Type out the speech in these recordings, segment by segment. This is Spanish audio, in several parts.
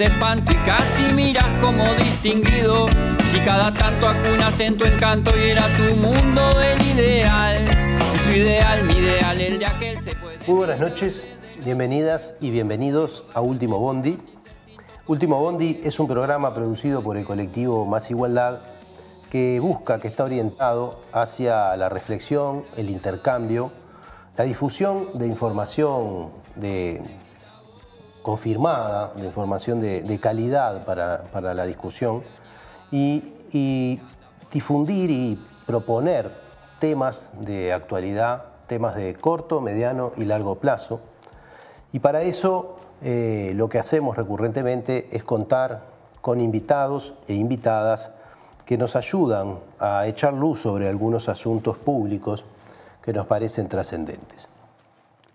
de y casi miras como distinguido. Si cada tanto acunas en tu encanto y era tu mundo del ideal. Y su ideal, mi ideal, el de aquel se puede. Muy buenas noches, bienvenidas y bienvenidos a Último Bondi. Último Bondi es un programa producido por el colectivo Más Igualdad que busca, que está orientado hacia la reflexión, el intercambio, la difusión de información de, confirmada, de información de, calidad para, la discusión y, difundir y proponer temas de actualidad, temas de corto, mediano y largo plazo. Y para eso eh, lo que hacemos recurrentemente es contar con invitados e invitadas que nos ayudan a echar luz sobre algunos asuntos públicos que nos parecen trascendentes.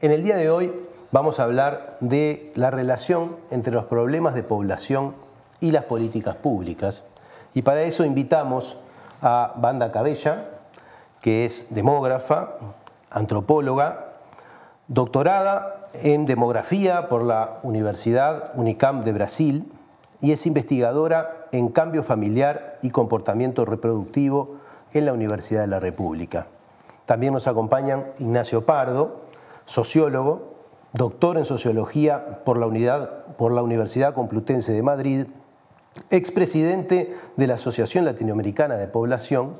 En el día de hoy vamos a hablar de la relación entre los problemas de población y las políticas públicas. Y para eso invitamos a Banda Cabella, que es demógrafa, antropóloga, doctorada en demografía por la Universidad Unicamp de Brasil y es investigadora en cambio familiar y comportamiento reproductivo en la Universidad de la República. También nos acompañan Ignacio Pardo, sociólogo, doctor en sociología por la, Universidad Complutense de Madrid, expresidente de la Asociación Latinoamericana de Población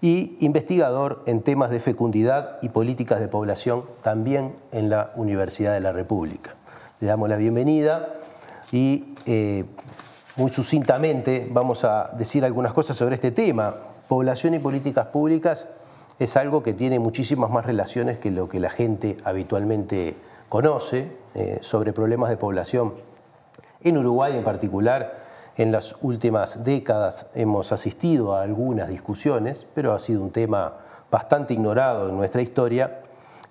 y investigador en temas de fecundidad y políticas de población también en la Universidad de la República. Le damos la bienvenida y eh, muy sucintamente vamos a decir algunas cosas sobre este tema. Población y políticas públicas es algo que tiene muchísimas más relaciones que lo que la gente habitualmente conoce eh, sobre problemas de población. En Uruguay en particular, en las últimas décadas hemos asistido a algunas discusiones, pero ha sido un tema bastante ignorado en nuestra historia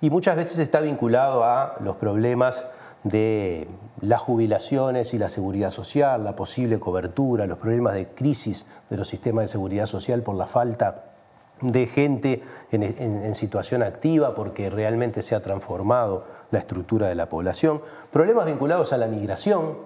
y muchas veces está vinculado a los problemas de las jubilaciones y la seguridad social, la posible cobertura, los problemas de crisis de los sistemas de seguridad social por la falta de gente en, situación activa porque realmente se ha transformado la estructura de la población, problemas vinculados a la migración,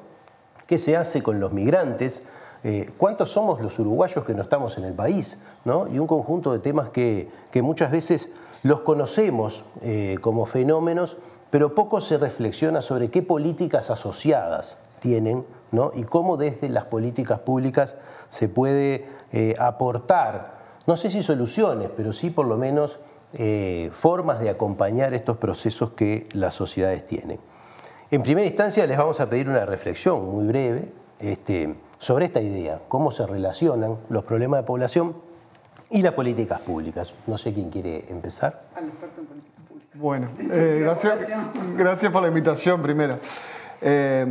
qué se hace con los migrantes, eh, cuántos somos los uruguayos que no estamos en el país, ¿no? y un conjunto de temas que, muchas veces los conocemos eh, como fenómenos, pero poco se reflexiona sobre qué políticas asociadas tienen ¿no? y cómo desde las políticas públicas se puede eh, aportar, no sé si soluciones, pero sí por lo menos eh, formas de acompañar estos procesos que las sociedades tienen. En primera instancia les vamos a pedir una reflexión muy breve este, sobre esta idea, cómo se relacionan los problemas de población y las políticas públicas. No sé quién quiere empezar. Al experto en políticas bueno, eh, gracias, gracias por la invitación primero. Eh,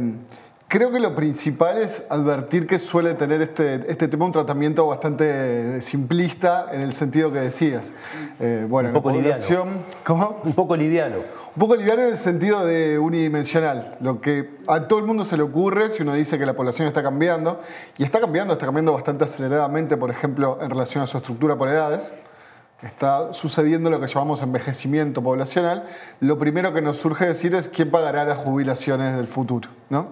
creo que lo principal es advertir que suele tener este, este tema un tratamiento bastante simplista en el sentido que decías. Eh, bueno, un poco liviano. ¿Cómo? Un poco liviano. Un poco liviano en el sentido de unidimensional. Lo que a todo el mundo se le ocurre si uno dice que la población está cambiando, y está cambiando, está cambiando bastante aceleradamente, por ejemplo, en relación a su estructura por edades está sucediendo lo que llamamos envejecimiento poblacional, lo primero que nos surge decir es quién pagará las jubilaciones del futuro. ¿no?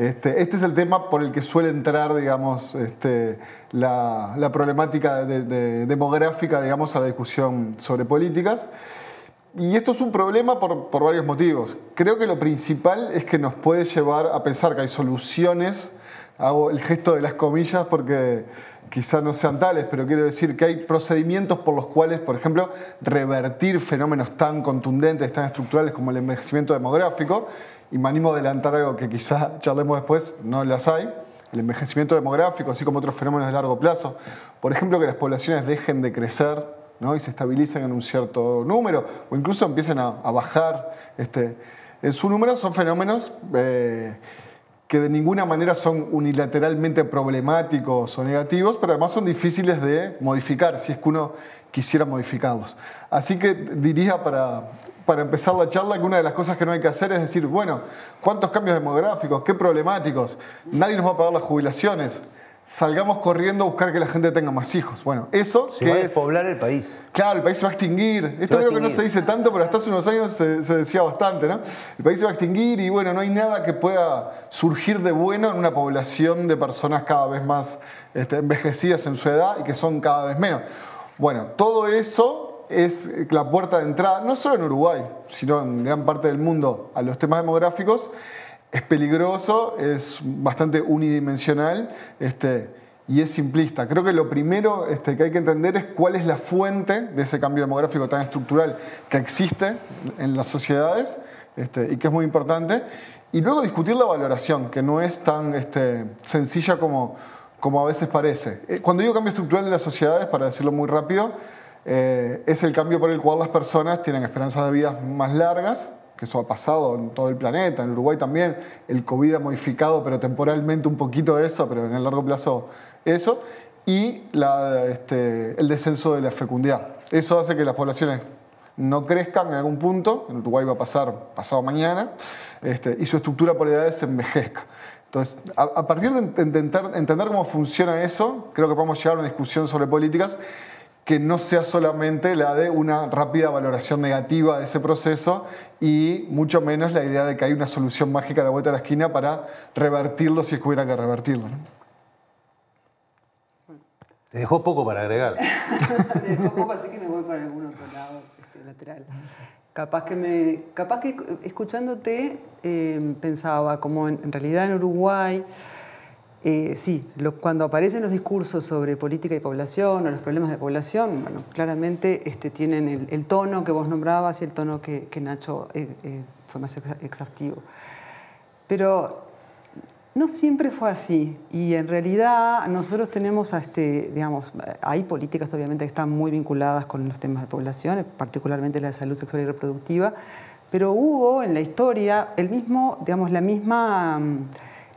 Este, este es el tema por el que suele entrar digamos, este, la, problemática demográfica digamos, a la discusión sobre políticas. Y esto es un problema por, por varios motivos. Creo que lo principal es que nos puede llevar a pensar que hay soluciones, hago el gesto de las comillas porque quizás no sean tales, pero quiero decir que hay procedimientos por los cuales, por ejemplo, revertir fenómenos tan contundentes, tan estructurales como el envejecimiento demográfico, y me animo a adelantar algo que quizá charlemos después, no las hay, el envejecimiento demográfico, así como otros fenómenos de largo plazo, por ejemplo, que las poblaciones dejen de crecer ¿no? y se estabilicen en un cierto número, o incluso empiecen a, bajar este, en su número, son fenómenos... Eh, que de ninguna manera son unilateralmente problemáticos o negativos, pero además son difíciles de modificar si es que uno quisiera modificarlos. Así que diría para, para empezar la charla que una de las cosas que no hay que hacer es decir, bueno, ¿cuántos cambios demográficos? ¿Qué problemáticos? Nadie nos va a pagar las jubilaciones. Salgamos corriendo a buscar que la gente tenga más hijos. Bueno, eso Se que va a es... despoblar el país. Claro, el país se va a extinguir. Esto creo que no se dice tanto, pero hasta hace unos años se, se decía bastante, ¿no? El país se va a extinguir y bueno, no hay nada que pueda surgir de bueno en una población de personas cada vez más este, envejecidas en su edad y que son cada vez menos. Bueno, todo eso es la puerta de entrada, no solo en Uruguay, sino en gran parte del mundo, a los temas demográficos. Es peligroso, es bastante unidimensional. Este, y es simplista. Creo que lo primero este, que hay que entender es cuál es la fuente de ese cambio demográfico tan estructural que existe en las sociedades este, y que es muy importante. Y luego discutir la valoración, que no es tan este, sencilla como, como a veces parece. Eh, Cuando digo cambio estructural de las sociedades, para decirlo muy rápido, eh, es el cambio por el cual las personas tienen esperanzas de vida más largas, que eso ha pasado en todo el planeta, en Uruguay también. El COVID ha modificado, pero temporalmente un poquito eso, pero en el largo plazo eso. Y la, este, el descenso de la fecundidad. Eso hace que las poblaciones no crezcan en algún punto, en Uruguay va a pasar pasado mañana, este, y su estructura por edades se envejezca. Entonces, a, a partir de intentar entender cómo funciona eso, creo que podemos llegar a una discusión sobre políticas que no sea solamente la de una rápida valoración negativa de ese proceso y mucho menos la idea de que hay una solución mágica a la vuelta de la esquina para revertirlo si es que hubiera que revertirlo. ¿no? Te dejó poco para agregar. Me dejó poco, así que me voy para algún otro lado este, lateral. Capaz que, me, capaz que escuchándote eh, pensaba como en, en realidad en Uruguay, eh, sí, cuando aparecen los discursos sobre política y población o los problemas de población, bueno, claramente este, tienen el, tono que vos nombrabas y el tono que, que Nacho eh, eh, fue más exhaustivo. Pero no siempre fue así y en realidad nosotros tenemos, este, digamos, hay políticas obviamente que están muy vinculadas con los temas de población, particularmente la de salud sexual y reproductiva, pero hubo en la historia el mismo, digamos, la misma, mm,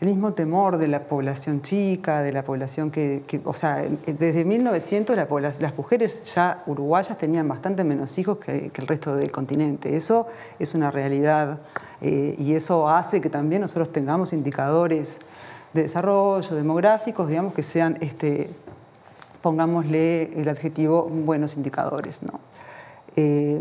el mismo temor de la población chica, de la población que, o sea, desde 1900 la pobla- las mujeres ya uruguayas tenían bastante menos hijos que, el resto del continente. Eso es una realidad eh, y eso hace que también nosotros tengamos indicadores de desarrollo demográficos, digamos, que sean, este, pongámosle el adjetivo, buenos indicadores. ¿no? Eh,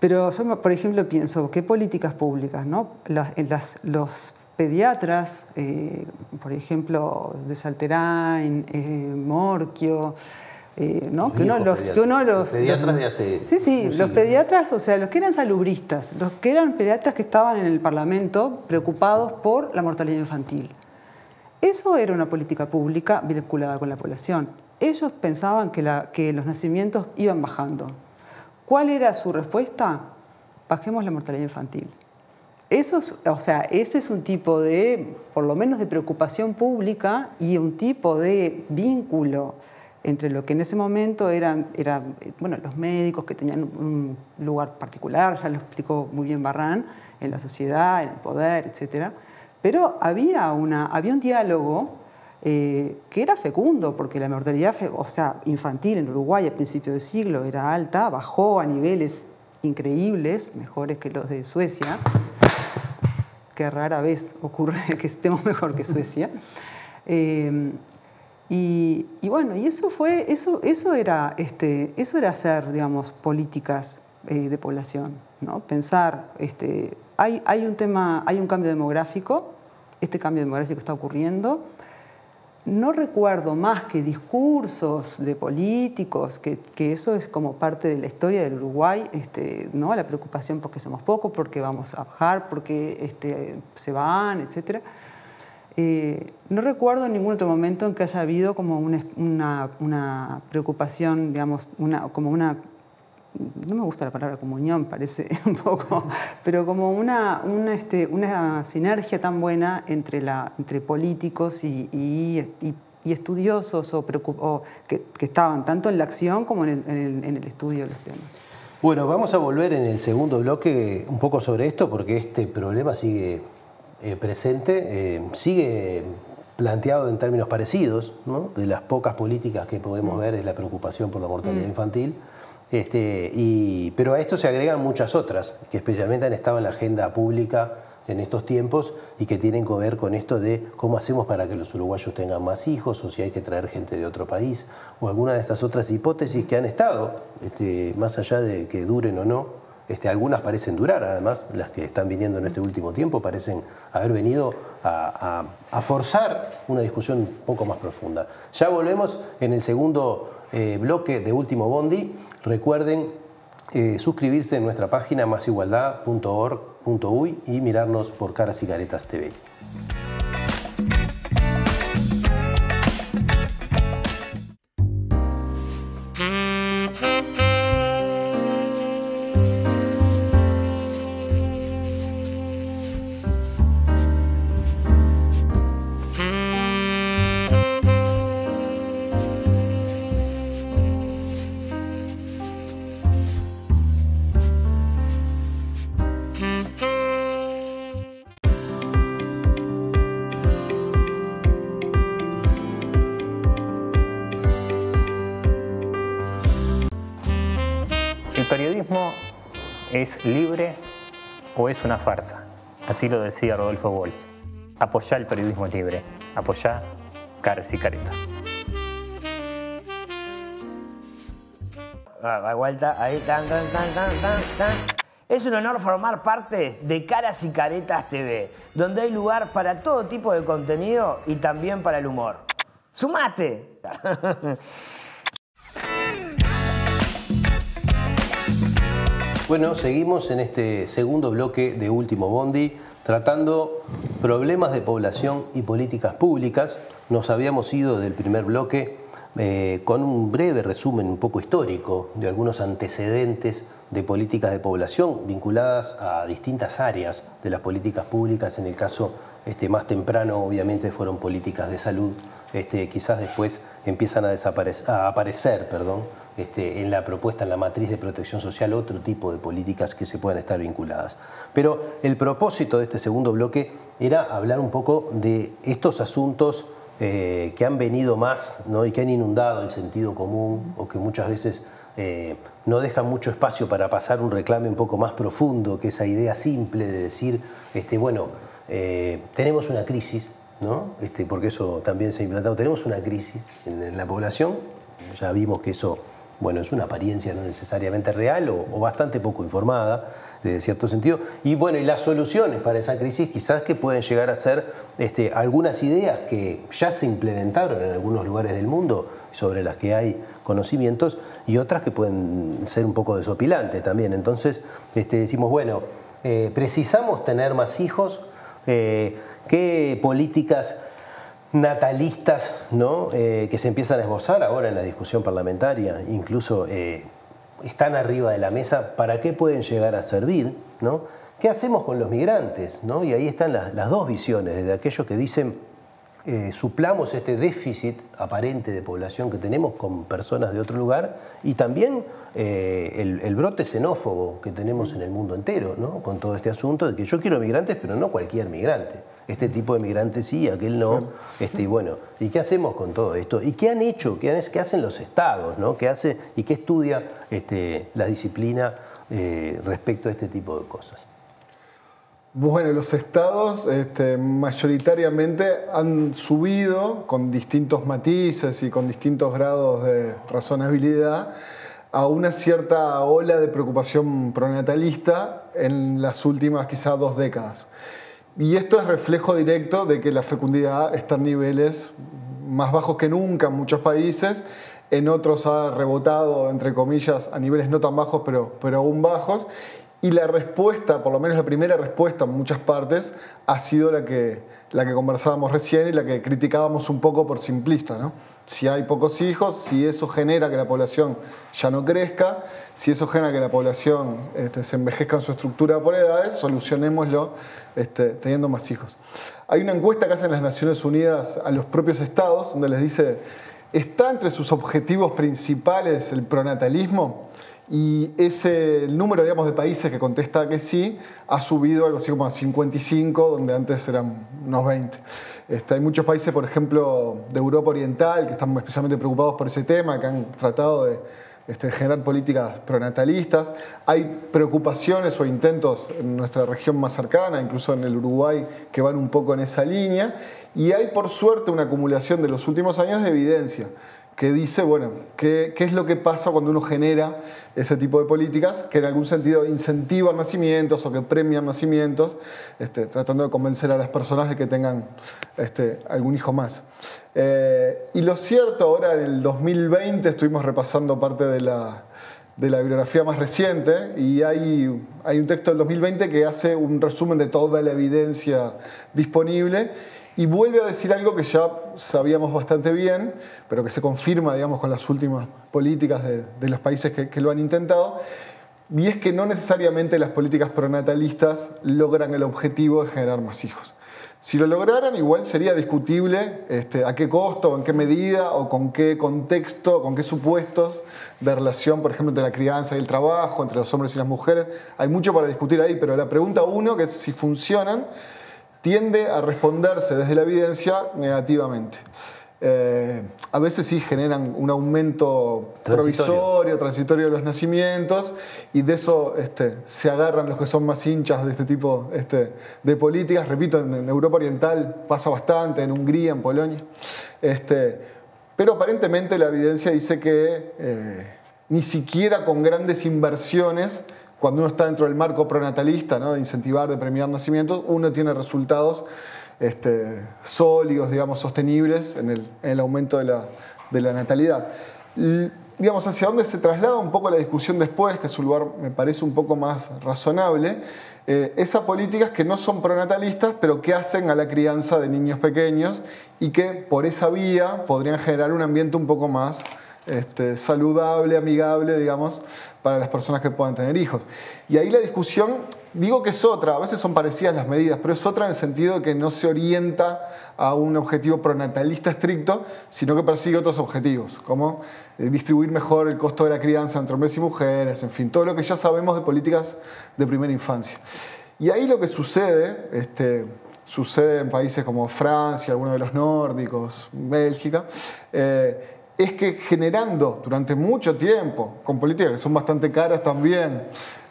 pero por ejemplo, pienso, ¿qué políticas públicas? ¿no? Las, las- los pediatras, eh, por ejemplo, de Salterain, eh, Morquio, eh, ¿no? Los que uno los, que uno los, Los pediatras de hace Sí, sí, los pediatras, o sea, los que eran salubristas, los que eran pediatras que estaban en el Parlamento preocupados por la mortalidad infantil. Eso era una política pública vinculada con la población. Ellos pensaban que, la- que los nacimientos iban bajando. ¿Cuál era su respuesta? Bajemos la mortalidad infantil. Eso es, o sea, ese es un tipo de, por lo menos de preocupación pública y un tipo de vínculo entre lo que en ese momento eran, eran bueno, los médicos que tenían un lugar particular, ya lo explicó muy bien Barran, en la sociedad, en el poder, etc. Pero había, una, había un diálogo eh, que era fecundo, porque la mortalidad o sea, infantil en Uruguay a principios de siglo era alta, bajó a niveles increíbles, mejores que los de Suecia, que rara vez ocurre que estemos mejor que Suecia. Eh, y, y bueno, y eso fue, eso, eso era, este, eso era hacer, digamos, políticas eh, de población, ¿no? Pensar, este, hay, hay un tema, hay un cambio demográfico, este cambio demográfico está ocurriendo. No recuerdo más que discursos de políticos, que, eso es como parte de la historia del Uruguay, este, ¿no? la preocupación porque somos pocos, porque vamos a bajar, porque este, se van, etc. Eh, no recuerdo ningún otro momento en que haya habido como una, preocupación, digamos, como una, no me gusta la palabra comunión, parece un poco, pero como una, una, este, una sinergia tan buena entre, la, entre políticos y, y- y- y estudiosos o preocup- o que, que estaban tanto en la acción como en el, en el- en el estudio de los temas. Bueno, vamos a volver en el segundo bloque un poco sobre esto porque este problema sigue eh, presente, eh, sigue planteado en términos parecidos, ¿no? de las pocas políticas que podemos ver es la preocupación por la mortalidad infantil, este, pero a esto se agregan muchas otras que especialmente han estado en la agenda pública en estos tiempos y que tienen que ver con esto de cómo hacemos para que los uruguayos tengan más hijos o si hay que traer gente de otro país o alguna de estas otras hipótesis que han estado, este, más allá de que duren o no, este, algunas parecen durar, además, las que están viniendo en este último tiempo parecen haber venido a, forzar una discusión un poco más profunda. Ya volvemos en el segundo eh, bloque de Último Bondi. Recuerden eh, suscribirse en nuestra página masigualdad.org.uy y mirarnos por Caras y Caretas TV. Es una farsa? Así lo decía Rodolfo Walsh. Apoyá el periodismo libre. Apoyá caras y caretas. Ah, vuelta, ahí, Es un honor formar parte de Caras y Caretas TV, donde hay lugar para todo tipo de contenido y también para el humor. ¡Sumate! Bueno, seguimos en este segundo bloque de Último Bondi tratando problemas de población y políticas públicas. Nos habíamos ido del primer bloque eh, con un breve resumen un poco histórico de algunos antecedentes de políticas de población vinculadas a distintas áreas de las políticas públicas. En el caso este, más temprano, obviamente, fueron políticas de salud. Este, quizás después empiezan a, aparecer perdón, este, en la propuesta, en la matriz de protección social, otro tipo de políticas que se puedan estar vinculadas. Pero el propósito de este segundo bloque era hablar un poco de estos asuntos eh, que han venido más ¿no? y que han inundado el sentido común o que muchas veces eh, no dejan mucho espacio para pasar un reclame un poco más profundo que esa idea simple de decir, este, bueno, eh, tenemos una crisis, ¿no? Este, porque eso también se ha implantado, tenemos una crisis en la población, ya vimos que eso bueno, es una apariencia no necesariamente real o, bastante poco informada, de cierto sentido. Y bueno, y las soluciones para esa crisis quizás que pueden llegar a ser este, algunas ideas que ya se implementaron en algunos lugares del mundo, sobre las que hay conocimientos, y otras que pueden ser un poco desopilantes también. Entonces, este, decimos, bueno, eh, precisamos tener más hijos, eh, ¿qué políticas natalistas ¿no? Eh, que se empiezan a esbozar ahora en la discusión parlamentaria, incluso eh, están arriba de la mesa, ¿para qué pueden llegar a servir? ¿no? ¿Qué hacemos con los migrantes? ¿no? Y ahí están las, dos visiones, desde aquellos que dicen eh, suplamos este déficit aparente de población que tenemos con personas de otro lugar y también el, el, brote xenófobo que tenemos en el mundo entero, ¿no? con todo este asunto de que yo quiero migrantes, pero no cualquier migrante este tipo de migrantes sí, aquel no. Este, y bueno, ¿y qué hacemos con todo esto? ¿Y qué han hecho? ¿Qué, hacen los estados? ¿no? ¿Qué hace y qué estudia este, la disciplina eh, respecto a este tipo de cosas? Bueno, los estados este, mayoritariamente han subido con distintos matices y con distintos grados de razonabilidad a una cierta ola de preocupación pronatalista en las últimas quizás dos décadas. Y esto es reflejo directo de que la fecundidad está en niveles más bajos que nunca en muchos países, en otros ha rebotado, entre comillas, a niveles no tan bajos, pero, pero aún bajos, y la respuesta, por lo menos la primera respuesta en muchas partes, ha sido la que, la que conversábamos recién y la que criticábamos un poco por simplista. ¿no? Si hay pocos hijos, si eso genera que la población ya no crezca, si eso genera que la población este, se envejezca en su estructura por edades, solucionémoslo este, teniendo más hijos. Hay una encuesta que hacen las Naciones Unidas a los propios estados donde les dice, ¿está entre sus objetivos principales el pronatalismo? Y ese, número digamos, de países que contesta que sí ha subido algo así como a 55, donde antes eran unos 20. Este, hay muchos países, por ejemplo, de Europa Oriental, que están especialmente preocupados por ese tema, que han tratado de este, generar políticas pronatalistas. Hay preocupaciones o intentos en nuestra región más cercana, incluso en el Uruguay, que van un poco en esa línea. Y hay, por suerte, una acumulación de los últimos años de evidencia que dice, bueno, ¿qué, es lo que pasa cuando uno genera ese tipo de políticas que en algún sentido incentivan nacimientos o que premian nacimientos, este, tratando de convencer a las personas de que tengan este, algún hijo más. Eh, y lo cierto, ahora en el 2020 estuvimos repasando parte de la, de la bibliografía más reciente y hay, hay un texto del 2020 que hace un resumen de toda la evidencia disponible y vuelve a decir algo que ya sabíamos bastante bien, pero que se confirma, digamos, con las últimas políticas de, los países que, lo han intentado, y es que no necesariamente las políticas pronatalistas logran el objetivo de generar más hijos. Si lo lograran, igual sería discutible este, a qué costo, en qué medida o con qué contexto, con qué supuestos de relación, por ejemplo, entre la crianza y el trabajo, entre los hombres y las mujeres. Hay mucho para discutir ahí, pero la pregunta uno, que es si funcionan, tiende a responderse desde la evidencia negativamente. Eh, a veces sí generan un aumento provisorio, transitorio de los nacimientos, y de eso este, se agarran los que son más hinchas de este tipo este, de políticas. Repito, en, Europa Oriental pasa bastante, en Hungría, en Polonia. Este, pero aparentemente la evidencia dice que eh, ni siquiera con grandes inversiones cuando uno está dentro del marco pronatalista, de incentivar, de premiar nacimientos, uno tiene resultados este, sólidos, digamos, sostenibles en el, aumento de la, natalidad. digamos, hacia dónde se traslada un poco la discusión después, que es un lugar, me parece, un poco más razonable, eh, esas políticas que no son pronatalistas, pero que hacen a la crianza de niños pequeños y que por esa vía podrían generar un ambiente un poco más este, saludable, amigable, digamos, para las personas que puedan tener hijos. Y ahí la discusión, digo que es otra, a veces son parecidas las medidas, pero es otra en el sentido de que no se orienta a un objetivo pronatalista estricto, sino que persigue otros objetivos, como eh, distribuir mejor el costo de la crianza entre hombres y mujeres, en fin, todo lo que ya sabemos de políticas de primera infancia. Y ahí lo que sucede, este, sucede en países como Francia, algunos de los nórdicos, Bélgica, eh, es que generando durante mucho tiempo, con políticas que son bastante caras también,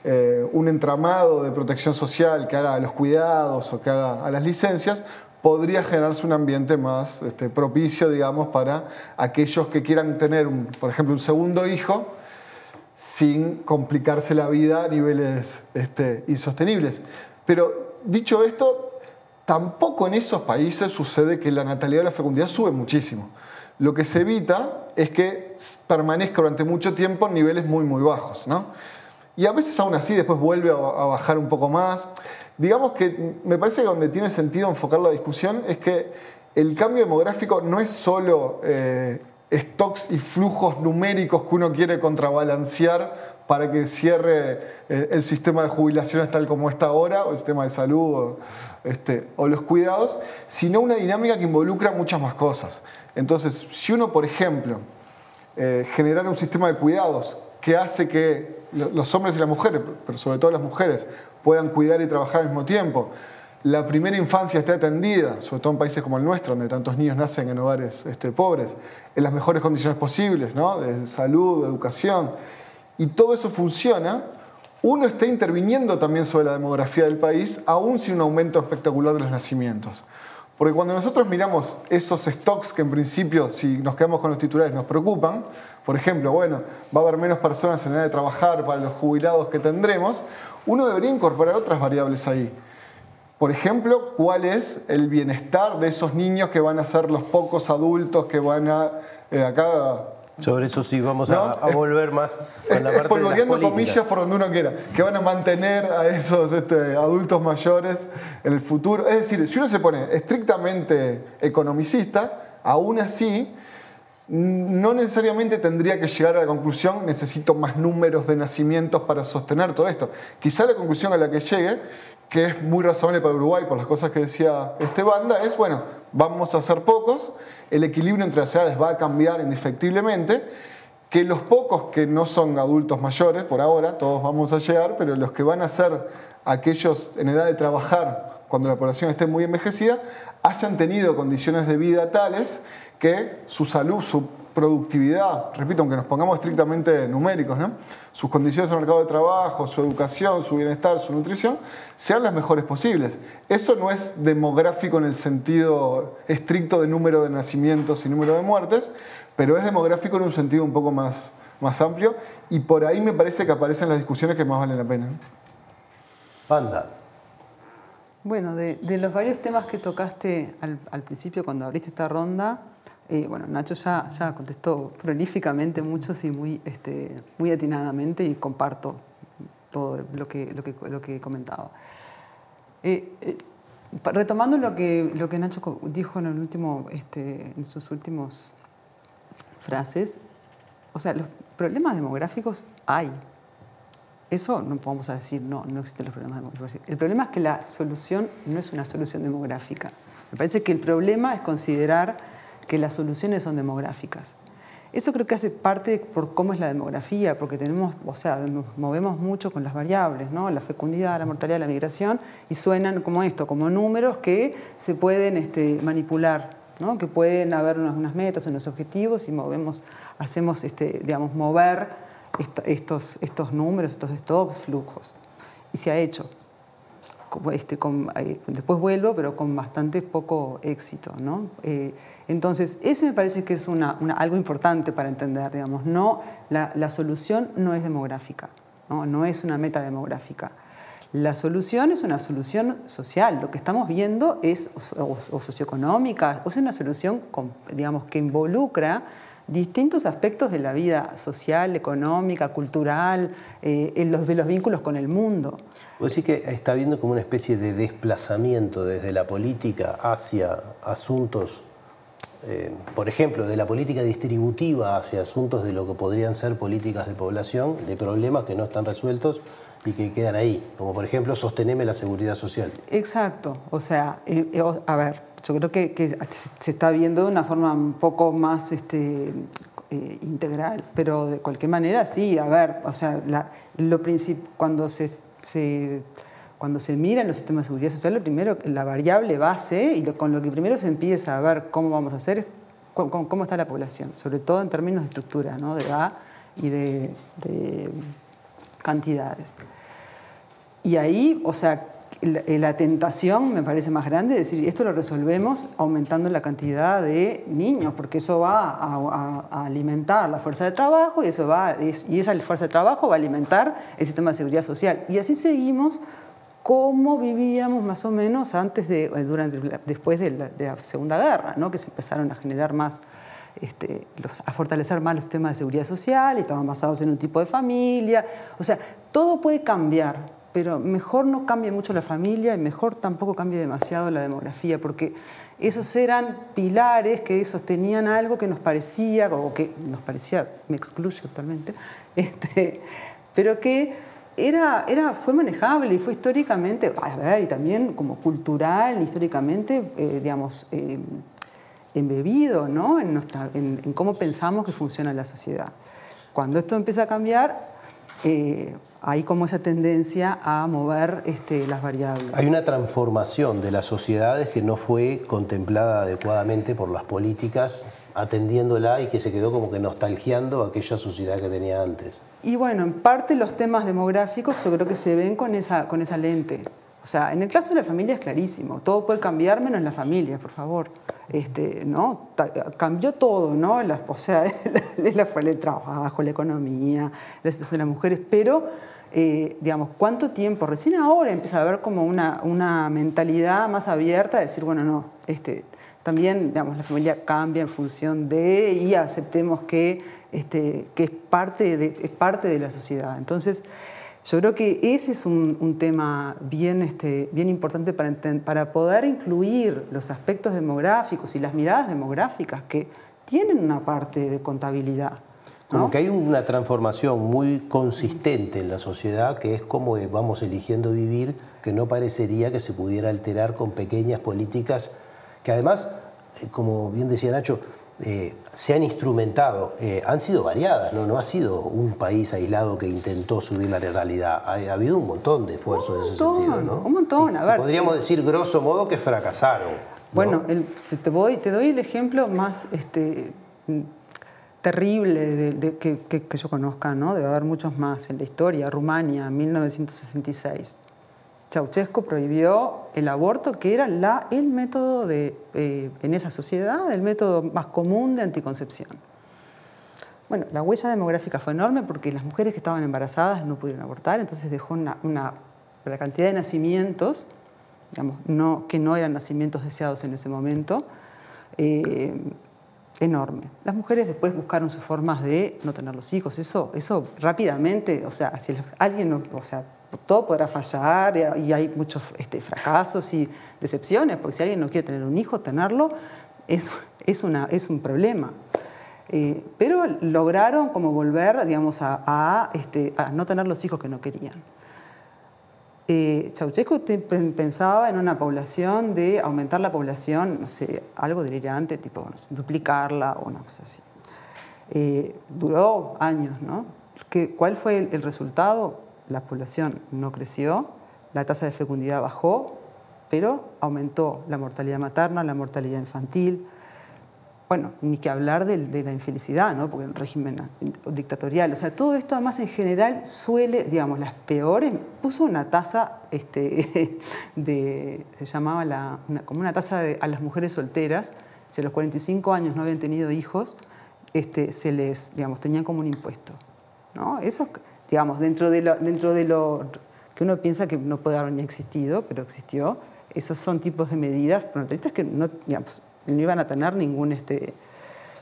eh, un entramado de protección social que haga los cuidados o que haga a las licencias, podría generarse un ambiente más este, propicio, digamos, para aquellos que quieran tener, por ejemplo, un segundo hijo sin complicarse la vida a niveles este, insostenibles. Pero dicho esto, tampoco en esos países sucede que la natalidad o la fecundidad sube muchísimo. Lo que se evita es que permanezca durante mucho tiempo en niveles muy, muy bajos. ¿no? Y a veces aún así después vuelve a, bajar un poco más. Digamos que me parece que donde tiene sentido enfocar la discusión es que el cambio demográfico no es solo eh, stocks y flujos numéricos que uno quiere contrabalancear para que cierre eh, el sistema de jubilaciones tal como está ahora, o el sistema de salud, o, este, o los cuidados, sino una dinámica que involucra muchas más cosas. Entonces, si uno, por ejemplo, eh, generara un sistema de cuidados que hace que los hombres y las mujeres, pero sobre todo las mujeres, puedan cuidar y trabajar al mismo tiempo, la primera infancia esté atendida, sobre todo en países como el nuestro, donde tantos niños nacen en hogares este, pobres, en las mejores condiciones posibles, ¿no? de salud, de educación, y todo eso funciona, uno está interviniendo también sobre la demografía del país, aún sin un aumento espectacular de los nacimientos. Porque cuando nosotros miramos esos stocks que en principio, si nos quedamos con los titulares, nos preocupan, por ejemplo, bueno, va a haber menos personas en edad de trabajar para los jubilados que tendremos, uno debería incorporar otras variables ahí. Por ejemplo, cuál es el bienestar de esos niños que van a ser los pocos adultos que van a... Eh, acá sobre eso sí vamos a, volver más con la parte de comillas por donde uno quiera, que van a mantener a esos este, adultos mayores en el futuro. Es decir, si uno se pone estrictamente economicista, aún así no necesariamente tendría que llegar a la conclusión necesito más números de nacimientos para sostener todo esto. Quizá la conclusión a la que llegue, que es muy razonable para Uruguay por las cosas que decía este banda, es bueno, vamos a hacer pocos el equilibrio entre las edades va a cambiar indefectiblemente, que los pocos que no son adultos mayores, por ahora, todos vamos a llegar, pero los que van a ser aquellos en edad de trabajar cuando la población esté muy envejecida, hayan tenido condiciones de vida tales que su salud, su productividad, repito, aunque nos pongamos estrictamente numéricos, ¿no? sus condiciones en el mercado de trabajo, su educación, su bienestar, su nutrición, sean las mejores posibles. Eso no es demográfico en el sentido estricto de número de nacimientos y número de muertes, pero es demográfico en un sentido un poco más, más amplio y por ahí me parece que aparecen las discusiones que más valen la pena. Panda. Bueno, de, los varios temas que tocaste al principio cuando abriste esta ronda, bueno, Nacho ya, contestó prolíficamente muchos y muy, este, muy atinadamente y comparto todo lo que, lo que, lo que comentaba. Eh, eh, retomando lo que, lo que Nacho dijo en, el último, este, en sus últimas frases, o sea, los problemas demográficos hay. Eso no podemos decir, no, no existen los problemas demográficos. El problema es que la solución no es una solución demográfica. Me parece que el problema es considerar que las soluciones son demográficas. Eso creo que hace parte por cómo es la demografía, porque tenemos, o sea, nos movemos mucho con las variables, ¿no? La fecundidad, la mortalidad, la migración, y suenan como esto, como números que se pueden este, manipular, ¿no? Que pueden haber unas, metas, unos objetivos y movemos, hacemos, este, digamos, mover estos, estos números, estos stocks, flujos. Y se ha hecho. Este, eh, después vuelvo, pero con bastante poco éxito. ¿no? Eh, entonces, ese me parece que es una, algo importante para entender, digamos, no, la, solución no es demográfica, ¿no? no es una meta demográfica. La solución es una solución social. Lo que estamos viendo es o, socioeconómica, o es una solución, digamos, que involucra distintos aspectos de la vida social, económica, cultural, eh, en los, de los vínculos con el mundo. ¿Vos decís que está habiendo como una especie de desplazamiento desde la política hacia asuntos, eh, por ejemplo, de la política distributiva hacia asuntos de lo que podrían ser políticas de población, de problemas que no están resueltos y que quedan ahí, como por ejemplo sosteneme la seguridad social? Exacto, o sea, eh, eh, a ver, yo creo que, se está viendo de una forma un poco más este, integral, pero de cualquier manera sí, a ver, o sea, lo cuando se cuando se mira en los sistemas de seguridad social, lo primero, la variable base y con lo que primero se empieza a ver cómo vamos a hacer es cómo, está la población, sobre todo en términos de estructura, ¿no? de edad y de, cantidades. Y ahí, o sea, la, tentación me parece más grande, decir, esto lo resolvemos aumentando la cantidad de niños, porque eso va a, alimentar la fuerza de trabajo y, eso va, y esa fuerza de trabajo va a alimentar el sistema de seguridad social. Y así seguimos como vivíamos más o menos antes de, eh, durante, después de la, Segunda Guerra, que se empezaron a generar más, este, a fortalecer más el sistema de seguridad social y estaban basados en un tipo de familia. O sea, todo puede cambiar pero mejor no cambie mucho la familia y mejor tampoco cambie demasiado la demografía, porque esos eran pilares que sostenían algo que nos parecía, o que nos parecía, me excluyo totalmente, este, pero que era, era, fue manejable y fue históricamente, a ver, y también como cultural, históricamente, eh, digamos, eh, embebido ¿no? en, nuestra, en, cómo pensamos que funciona la sociedad. Cuando esto empieza a cambiar, eh, hay como esa tendencia a mover este, las variables. Hay una transformación de las sociedades que no fue contemplada adecuadamente por las políticas, atendiéndola y que se quedó como que nostalgiando aquella sociedad que tenía antes. Y bueno, en parte los temas demográficos yo creo que se ven con esa, con esa lente. O sea, en el caso de la familia es clarísimo, todo puede cambiar menos la familia, por favor. Este, ¿no? Cambió todo, ¿no? La, o sea, el trabajo, la economía, la situación de las mujeres, pero eh, digamos, ¿cuánto tiempo? Recién ahora empieza a haber como una, una mentalidad más abierta de decir, bueno, no, este, también digamos, la familia cambia en función de y aceptemos que, este, que es, parte de, es parte de la sociedad. Entonces, yo creo que ese es un, tema bien, este, bien importante para, para poder incluir los aspectos demográficos y las miradas demográficas que tienen una parte de contabilidad. Como que hay una transformación muy consistente en la sociedad, que es como vamos eligiendo vivir, que no parecería que se pudiera alterar con pequeñas políticas que además, eh, como bien decía Nacho, eh, se han instrumentado, eh, han sido variadas, ¿no? no ha sido un país aislado que intentó subir la legalidad, ha, habido un montón de esfuerzos en ese sentido. ¿no? Un montón, a ver. Podríamos decir grosso modo que fracasaron. Bueno, te, voy, te doy el ejemplo más este, terrible de, de- que, yo conozca, ¿no? Debe haber muchos más en la historia. Rumania, 1966. Ceausescu prohibió el aborto, que era la, el método de, eh, en esa sociedad, el método más común de anticoncepción. Bueno, la huella demográfica fue enorme porque las mujeres que estaban embarazadas no pudieron abortar, entonces dejó una, una- la cantidad de nacimientos, digamos, no, que no eran nacimientos deseados en ese momento, eh, enorme. Las mujeres después buscaron sus formas de no tener los hijos, eso, eso rápidamente, o sea, si alguien, no- o sea, todo podrá fallar y- y hay muchos este, fracasos y decepciones, porque si alguien no quiere tener un hijo, tenerlo es, es, una, es un problema. Eh, pero lograron como volver, digamos, a, a, este, a no tener los hijos que no querían. Eh, pensaba en una población de aumentar la población, no sé, algo delirante, tipo duplicarla o una cosa así. Eh, duró años, ¿no? ¿Qué- ¿Cuál fue el, el resultado? La población no creció, la tasa de fecundidad bajó, pero aumentó la mortalidad materna, la mortalidad infantil, bueno, ni que hablar de, la infelicidad, ¿no? Porque el régimen dictatorial, o sea, todo esto además en general suele, digamos, las peores, puso una tasa, este, de, se llamaba la, como una tasa a las mujeres solteras, si a los 45 años no habían tenido hijos, este, se les, digamos, tenían como un impuesto, ¿no? Eso, digamos, dentro de lo, dentro de lo que uno piensa que no puede haber ni existido, pero existió, esos son tipos de medidas que no, digamos, no iban a tener ningún este,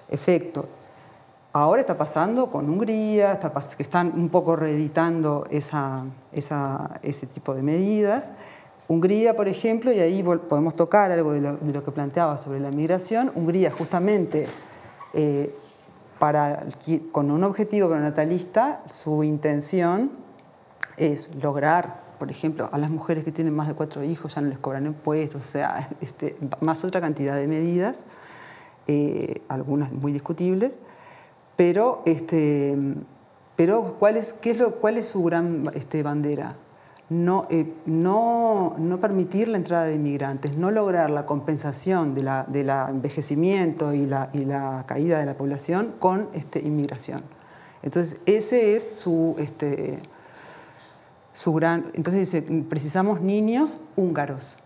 efecto. Ahora está pasando con Hungría, está que están un poco reeditando esa, ese tipo de medidas. Hungría, por ejemplo, y ahí podemos tocar algo de lo, que planteaba sobre la migración, Hungría justamente eh, para, con un objetivo pronatalista, su intención es lograr, por ejemplo, a las mujeres que tienen más de cuatro hijos ya no les cobran impuestos, o sea, este, más otra cantidad de medidas, eh, algunas muy discutibles, pero, este, pero ¿cuál, es, qué es lo, ¿cuál es su gran este, bandera? No, eh, no, permitir la entrada de inmigrantes, no lograr la compensación del de la envejecimiento y la, y la caída de la población con este, inmigración. Entonces, ese es su, este, su gran... Entonces dice, precisamos niños húngaros,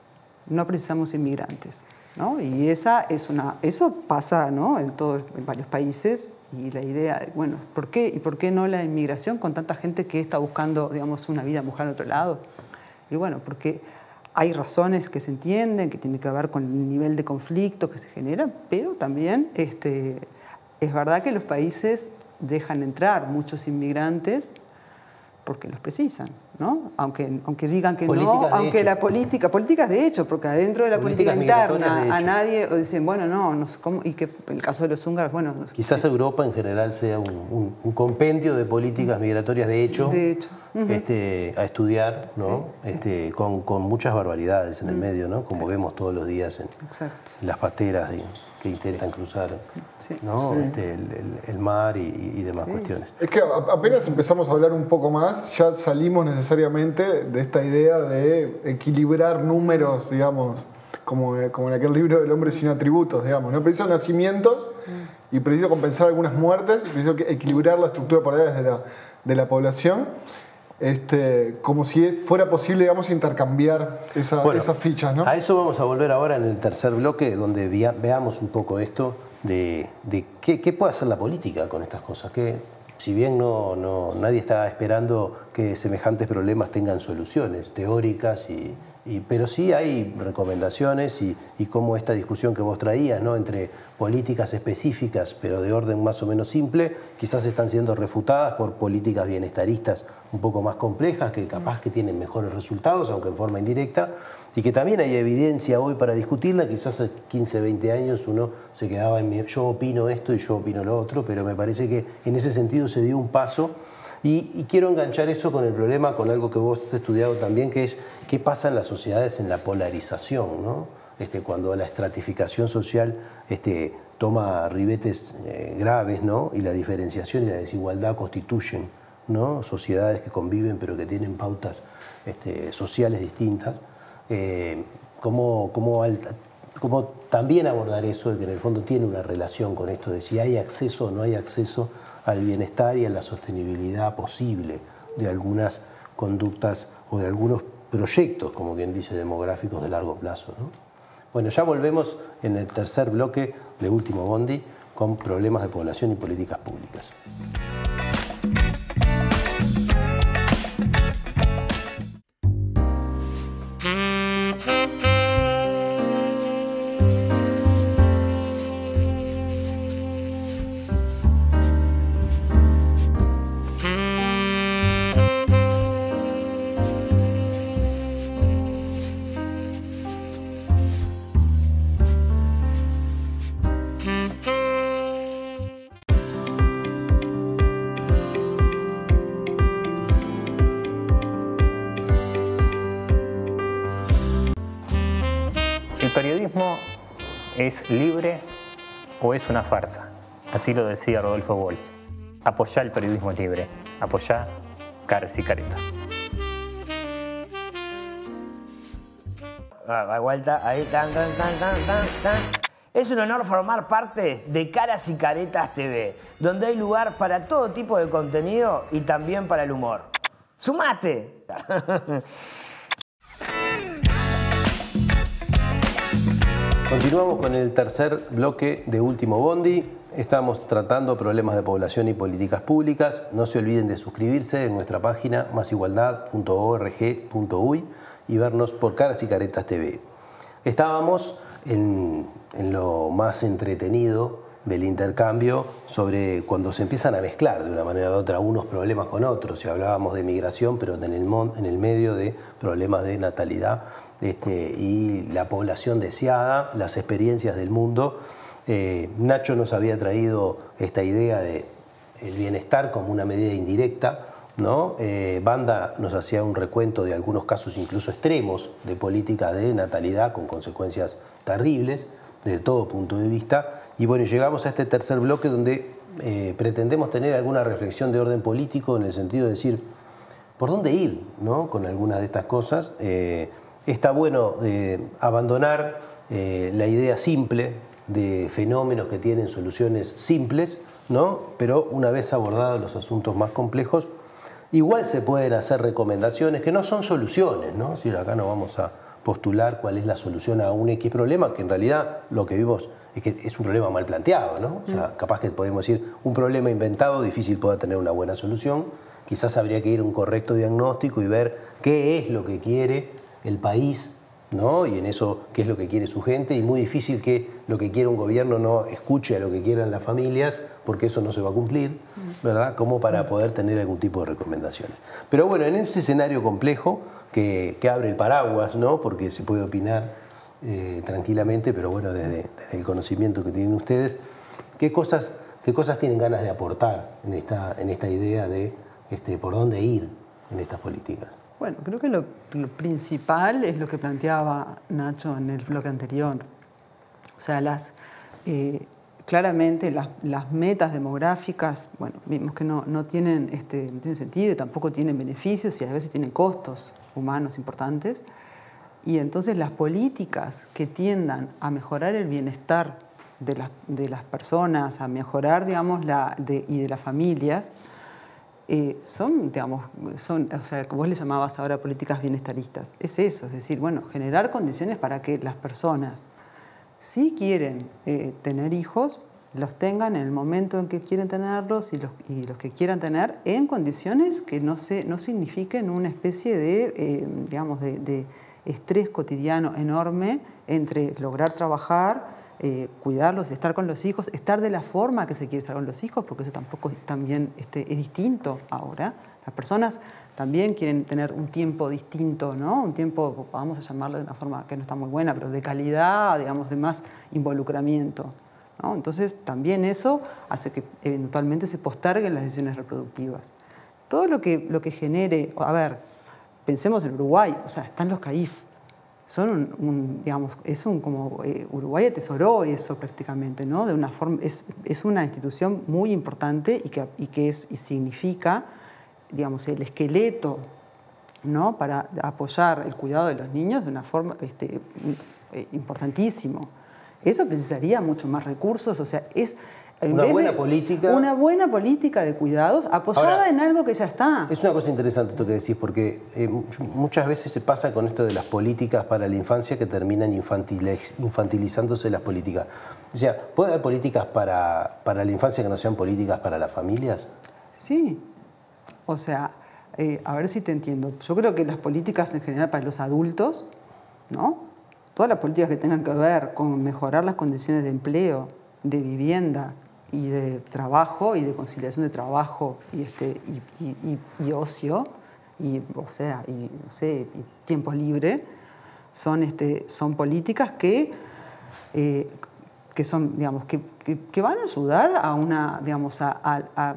no precisamos inmigrantes. ¿no? Y esa es una, eso pasa ¿no? en, todos, en varios países y la idea, bueno, ¿por qué? ¿Y por qué no la inmigración con tanta gente que está buscando, digamos, una vida mujer en otro lado? Y bueno, porque hay razones que se entienden, que tienen que ver con el nivel de conflicto que se genera, pero también este, es verdad que los países dejan entrar muchos inmigrantes porque los precisan, ¿no? Aunque, aunque digan que Políticas no, aunque hecho. la política, políticas de hecho, porque adentro de la política interna a nadie o dicen, bueno, no, no sé cómo, y que en el caso de los húngaros, bueno. Quizás Europa en general sea un, un- un compendio de políticas migratorias de hecho, De hecho. Este, a estudiar, ¿no? Este, con, con muchas barbaridades en el medio, ¿no? como vemos todos los días en, Exacto. las pateras de- que intentan cruzar Sí. ¿no? Este, el, el- el mar y, y demás cuestiones. Es que apenas empezamos a hablar un poco más, ya salimos necesariamente de esta idea de equilibrar números, digamos, como, como en aquel libro del hombre sin atributos, digamos. ¿no? Preciso nacimientos y preciso compensar algunas muertes, preciso equilibrar la estructura por edades de la, de la población, este, como si fuera posible, digamos, intercambiar esa- Bueno, esas fichas, ¿no? A eso vamos a volver ahora en el tercer bloque, donde veamos un poco esto de, de qué, qué puede hacer la política con estas cosas. Que, si bien no, no- nadie está esperando que semejantes problemas tengan soluciones teóricas, y, y- pero sí hay recomendaciones y, como esta discusión que vos traías, ¿no? entre políticas específicas, pero de orden más o menos simple, quizás están siendo refutadas por políticas bienestaristas un poco más complejas, que capaz que tienen mejores resultados, aunque en forma indirecta, y que también hay evidencia hoy para discutirla, quizás hace 15, 20 años uno se quedaba en mi- yo opino esto y yo opino lo otro, pero me parece que en ese sentido se dio un paso y, quiero enganchar eso con el problema, con algo que vos has estudiado también, que es qué pasa en las sociedades en la polarización, ¿no? Este, cuando la estratificación social este, toma ribetes eh, graves, ¿no? Y la diferenciación y la desigualdad constituyen, ¿no? Sociedades que conviven pero que tienen pautas este, sociales distintas. Eh, cómo, cómo como también abordar eso de que en el fondo tiene una relación con esto de si hay acceso o no hay acceso al bienestar y a la sostenibilidad posible de algunas conductas o de algunos proyectos, como quien dice, demográficos de largo plazo. Bueno, ya volvemos en el tercer bloque de Último Bondi con problemas de población y políticas públicas. Una farsa? Así lo decía Rodolfo Walsh. Apoyá el periodismo libre. Apoyá caras y caretas. Ah, vuelta, ahí, tan, tan, tan, Es un honor formar parte de Caras y Caretas TV, donde hay lugar para todo tipo de contenido y también para el humor. ¡Sumate! Continuamos con el tercer bloque de Último Bondi. Estamos tratando problemas de población y políticas públicas. No se olviden de suscribirse en nuestra página másigualdad.org.uy y vernos por Caras y Caretas TV. Estábamos en, lo más entretenido del intercambio sobre cuando se empiezan a mezclar de una manera u otra unos problemas con otros. Y hablábamos de migración, pero en el, en el medio de problemas de natalidad este, y la población deseada, las experiencias del mundo. Eh, Nacho nos había traído esta idea de el bienestar como una medida indirecta. ¿no? Eh, Banda nos hacía un recuento de algunos casos incluso extremos de política de natalidad con consecuencias terribles desde todo punto de vista. Y bueno, llegamos a este tercer bloque donde eh, pretendemos tener alguna reflexión de orden político en el sentido de decir, ¿por dónde ir ¿no? con algunas de estas cosas? Está bueno eh, abandonar eh, la idea simple de fenómenos que tienen soluciones simples, ¿no? pero una vez abordados los asuntos más complejos, igual se pueden hacer recomendaciones que no son soluciones, ¿no? Si acá no vamos a postular cuál es la solución a un X problema, que en realidad lo que vimos es que es un problema mal planteado, ¿no? O sea, mm. capaz que podemos decir un problema inventado, difícil pueda tener una buena solución, quizás habría que ir a un correcto diagnóstico y ver qué es lo que quiere el país, ¿no? Y en eso qué es lo que quiere su gente, y muy difícil que lo que quiere un gobierno no escuche a lo que quieran las familias, porque eso no se va a cumplir, ¿verdad? Como para poder tener algún tipo de recomendaciones. Pero bueno, en ese escenario complejo que, abre el paraguas, ¿no? Porque se puede opinar eh, tranquilamente, pero bueno, desde, el conocimiento que tienen ustedes, ¿qué cosas, qué cosas tienen ganas de aportar en esta, en esta idea de este, por dónde ir en estas políticas? Bueno, creo que lo, principal es lo que planteaba Nacho en el bloque anterior. O sea, las, eh, claramente las, metas demográficas, bueno, vimos que no, no, tienen, este, no tienen sentido tampoco tienen beneficios y a veces tienen costos humanos importantes. Y entonces las políticas que tiendan a mejorar el bienestar de, de las personas, a mejorar, digamos, la, y de las familias, eh, son, digamos, son, o sea, como vos le llamabas ahora políticas bienestaristas, es eso, es decir, bueno, generar condiciones para que las personas, si quieren eh, tener hijos, los tengan en el momento en que quieren tenerlos y los, y los que quieran tener en condiciones que no, se, no signifiquen una especie de, eh, digamos, de estrés cotidiano enorme entre lograr trabajar, eh, cuidarlos, estar con los hijos, estar de la forma que se quiere estar con los hijos, porque eso tampoco también este, es distinto ahora. Las personas también quieren tener un tiempo distinto, ¿no? Un tiempo, vamos a llamarlo de una forma que no está muy buena, pero de calidad, digamos, de más involucramiento. Entonces, también eso hace que eventualmente se posterguen las decisiones reproductivas. Todo lo que, lo que genere, a ver, pensemos en Uruguay, o sea, están los CAIF, son un, digamos, es un como eh, Uruguay atesoró eso prácticamente, ¿no? De una forma, es, es una institución muy importante y que, y que es, y significa, digamos, el esqueleto, ¿no? Para apoyar el cuidado de los niños de una forma, este, eh, importantísimo. Eso precisaría mucho más recursos, o sea, es... en Una vez buena de- política. Una buena política de cuidados apoyada Ahora, en algo que ya está. Es una cosa interesante esto que decís, porque eh, mu- muchas veces se pasa con esto de las políticas para la infancia que terminan infantiliz- infantilizándose las políticas. O sea, ¿puede haber políticas para, para la infancia que no sean políticas para las familias? Sí. O sea, eh, a ver si te entiendo. Yo creo que las políticas en general para los adultos, ¿no? Todas las políticas que tengan que ver con mejorar las condiciones de empleo, de vivienda y de trabajo y de conciliación de trabajo y, este, y, y- y- ocio, y, o sea, y, no sé, tiempo libre, son, este, son políticas que eh, que son, digamos, que, que- que van a ayudar a una, digamos, a, a- a-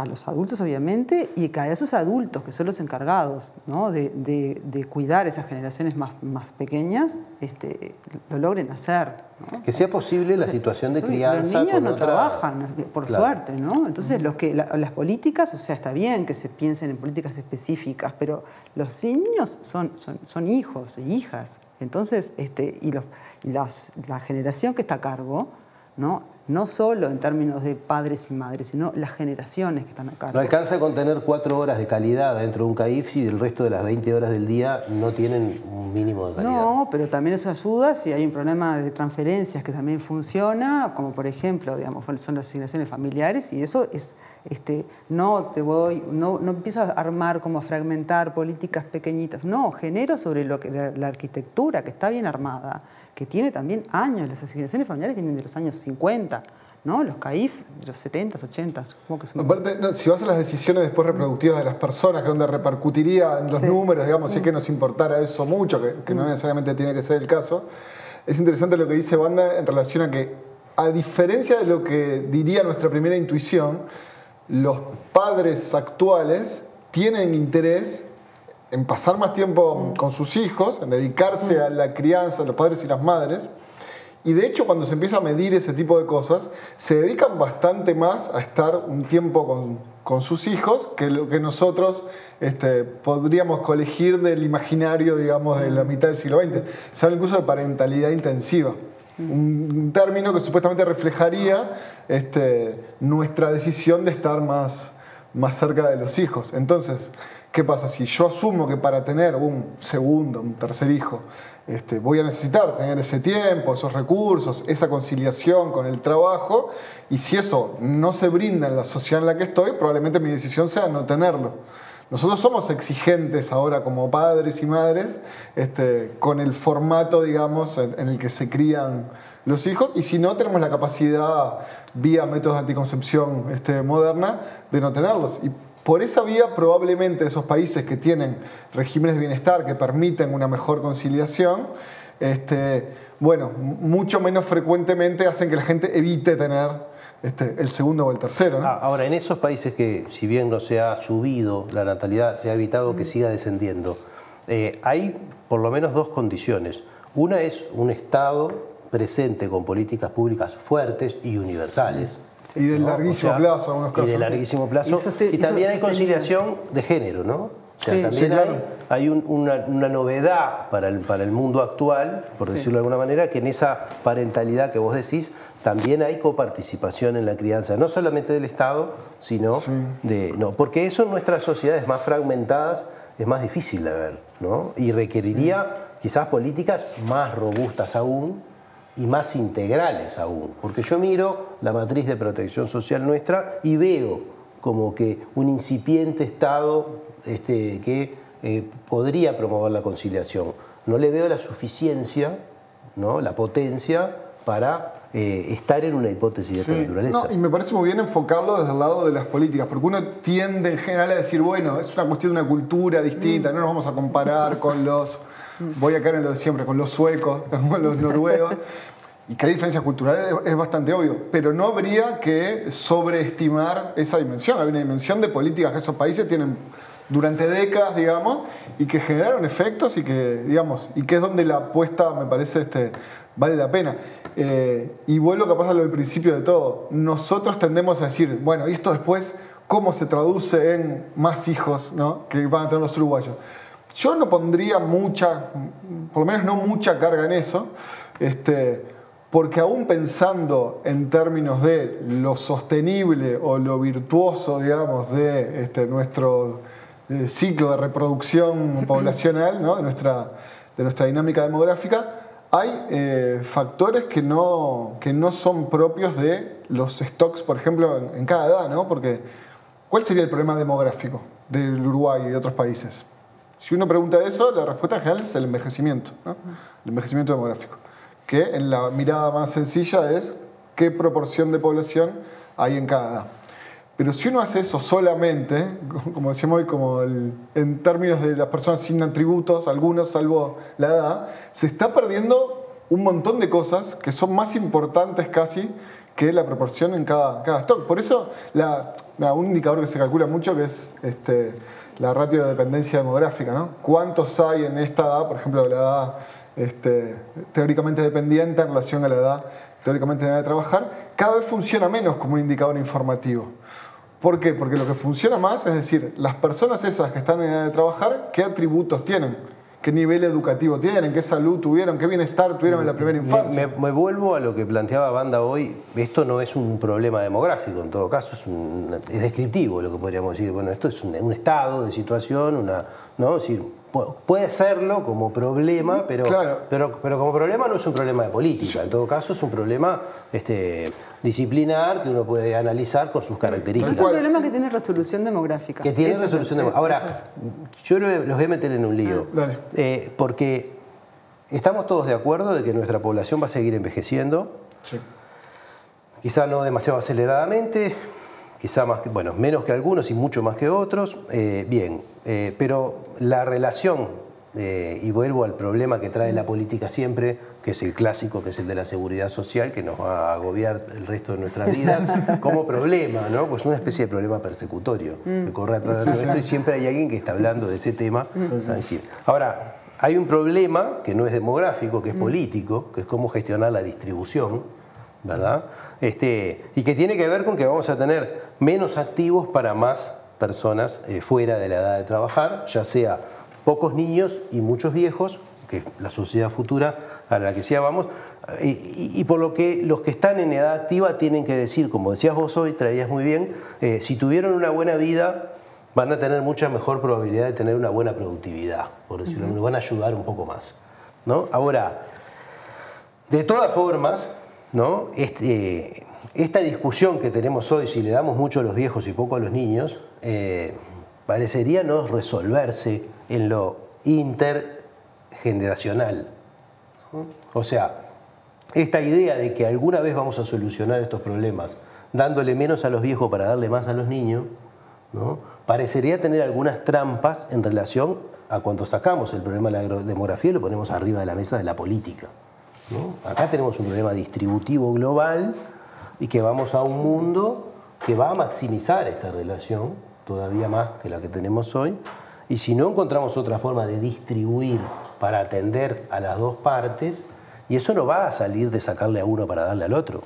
a los adultos, obviamente, y que a esos adultos que son los encargados ¿no? de, de- de cuidar esas generaciones más, más pequeñas, este, lo logren hacer. ¿no? Que sea posible la situación de crianza. Los niños con no otra- trabajan, por Claro. suerte, ¿no? Entonces, los que, la- las políticas, o sea, está bien que se piensen en políticas específicas, pero los niños son, son, son hijos e hijas. Entonces, este, y, los, y las- la generación que está a cargo, ¿no? no solo en términos de padres y madres, sino las generaciones que están a cargo. No alcanza con tener cuatro horas de calidad dentro de un CAIF si el resto de las 20 horas del día no tienen un mínimo de calidad. No, pero también eso ayuda si hay un problema de transferencias que también funciona, como por ejemplo, digamos, son las asignaciones familiares y eso es, este, no te voy, no, no empiezo a armar como a fragmentar políticas pequeñitas, no, genero sobre lo que la, la arquitectura que está bien armada, que tiene también años, las asignaciones familiares vienen de los años 50, ¿no? Los CAIF de los 70, 80, supongo que son Aparte, no, si vas a las decisiones después reproductivas de las personas, que donde repercutiría en los Sí. números, digamos, si es que nos importara eso mucho, que, que no necesariamente tiene que ser el caso, es interesante lo que dice Banda en relación a que, a diferencia de lo que diría nuestra primera intuición, los padres actuales tienen interés en pasar más tiempo con sus hijos, en dedicarse a la crianza, los padres y las madres, y de hecho, cuando se empieza a medir ese tipo de cosas, se dedican bastante más a estar un tiempo con, sus hijos que lo que nosotros este, podríamos colegir del imaginario, digamos, de la mitad del siglo XX. Se habla incluso de parentalidad intensiva. Un término que supuestamente reflejaría este, nuestra decisión de estar más, más cerca de los hijos. Entonces, ¿qué pasa? Si yo asumo que para tener un segundo, un tercer hijo, este, voy a necesitar tener ese tiempo, esos recursos, esa conciliación con el trabajo, y si eso no se brinda en la sociedad en la que estoy, probablemente mi decisión sea no tenerlo. Nosotros somos exigentes ahora como padres y madres este, con el formato, digamos, en, el que se crían los hijos y si no tenemos la capacidad vía métodos de anticoncepción este, moderna de no tenerlos. Y por esa vía probablemente esos países que tienen regímenes de bienestar que permiten una mejor conciliación, este, bueno, mucho menos frecuentemente hacen que la gente evite tener este, el segundo o el tercero. ¿no? Ah, Ahora, en esos países que, si bien no se ha subido la natalidad, se ha evitado que siga descendiendo, eh, hay por lo menos dos condiciones. Una es un Estado presente con políticas públicas fuertes y universales. Y de ¿no? larguísimo O sea, plazo, en algunos Y casos. de sí. larguísimo plazo. Y Y, y también hay conciliación de género, ¿no? O sea, Sí. también Sí, claro. hay, hay un- una, una novedad para el, para el mundo actual, por Sí. decirlo de alguna manera, que en esa parentalidad que vos decís, también hay coparticipación en la crianza, no solamente del Estado, sino de... No, porque eso en nuestras sociedades más fragmentadas es más difícil de ver, ¿no? Y requeriría quizás políticas más robustas aún y más integrales aún. Porque yo miro la matriz de protección social nuestra y veo como que un incipiente Estado este, que eh, podría promover la conciliación. No le veo la suficiencia, ¿no? la potencia para eh, estar en una hipótesis de esta Sí. naturaleza. No, y me parece muy bien enfocarlo desde el lado de las políticas, porque uno tiende en general a decir, bueno, es una cuestión de una cultura distinta, no nos vamos a comparar con los, voy a caer en lo de siempre, con los suecos, con los noruegos, y que hay diferencias culturales es, es bastante obvio, pero no habría que sobreestimar esa dimensión, hay una dimensión de políticas que esos países tienen durante décadas, digamos, y que generaron efectos y que, digamos, y que es donde la apuesta, me parece, este, vale la pena. Eh, y vuelvo capaz a lo del principio de todo. Nosotros tendemos a decir, bueno, y esto después, ¿cómo se traduce en más hijos ¿no? que van a tener los uruguayos? Yo no pondría mucha, por lo menos no mucha carga en eso, este, porque aún pensando en términos de lo sostenible o lo virtuoso, digamos, de este, nuestro eh, ciclo de reproducción poblacional, ¿no? de, nuestra, de nuestra dinámica demográfica, hay eh, factores que no, que no son propios de los stocks, por ejemplo, en, en cada edad, ¿no? Porque, ¿cuál sería el problema demográfico del Uruguay y de otros países? Si uno pregunta eso, la respuesta general es el envejecimiento, ¿no? el envejecimiento demográfico, que en la mirada más sencilla es qué proporción de población hay en cada edad. Pero si uno hace eso solamente, como decíamos hoy, como en términos de las personas sin atributos, algunos salvo la edad, se está perdiendo un montón de cosas que son más importantes casi que la proporción en cada, cada stock. Por eso, un indicador que se calcula mucho que es este, la ratio de dependencia demográfica. ¿no? ¿Cuántos hay en esta edad, por ejemplo, la edad este, teóricamente dependiente en relación a la edad teóricamente de trabajar? Cada vez funciona menos como un indicador informativo. ¿Por qué? Porque lo que funciona más es decir, las personas esas que están en edad de trabajar, ¿qué atributos tienen? ¿Qué nivel educativo tienen? ¿Qué salud tuvieron? ¿Qué bienestar tuvieron en la primera Me, infancia? me- me vuelvo a lo que planteaba Banda hoy. Esto no es un problema demográfico, en todo caso, es, un- es descriptivo lo que podríamos decir. Bueno, esto es un, un estado de situación, una, ¿no? Es decir, puede serlo como problema, pero, Claro. pero, pero como problema no es un problema de política. En todo caso, es un problema este, disciplinar que uno puede analizar con sus Pero características. es un problema que tiene resolución demográfica. Que tiene Eso es- resolución de... eso- Ahora, yo los voy a meter en un lío. Ah, dale. Eh, porque estamos todos de acuerdo de que nuestra población va a seguir envejeciendo, Sí. quizá no demasiado aceleradamente, quizá más que, bueno, menos que algunos y mucho más que otros. eh, bien, eh, pero la relación, eh, y vuelvo al problema que trae la política siempre, que es el clásico, que es el de la seguridad social, que nos va a agobiar el resto de nuestras vidas, como problema, ¿no? Pues una especie de problema persecutorio que corre atrás de nuestro y siempre hay alguien que está hablando de ese tema. Es decir, Ahora, hay un problema que no es demográfico, que es político, que es cómo gestionar la distribución, ¿verdad? Este, y que tiene que ver con que vamos a tener menos activos para más personas eh, fuera de la edad de trabajar, ya sea pocos niños y muchos viejos, que es la sociedad futura a la que sí vamos, y, y- y por lo que los que están en edad activa tienen que decir, como decías vos hoy, traías muy bien, eh, si tuvieron una buena vida, van a tener mucha mejor probabilidad de tener una buena productividad, por decirlo, nos van a ayudar un poco más. ¿no? Ahora, de todas formas, ¿no? Este, esta discusión que tenemos hoy, si le damos mucho a los viejos y poco a los niños, eh, parecería no resolverse en lo intergeneracional. O sea, esta idea de que alguna vez vamos a solucionar estos problemas dándole menos a los viejos para darle más a los niños, ¿no? parecería tener algunas trampas en relación a cuando sacamos el problema de la demografía y lo ponemos arriba de la mesa de la política. Acá tenemos un problema distributivo global y que vamos a un mundo que va a maximizar esta relación, todavía más que la que tenemos hoy, y si no encontramos otra forma de distribuir para atender a las dos partes, y eso no va a salir de sacarle a uno para darle al otro.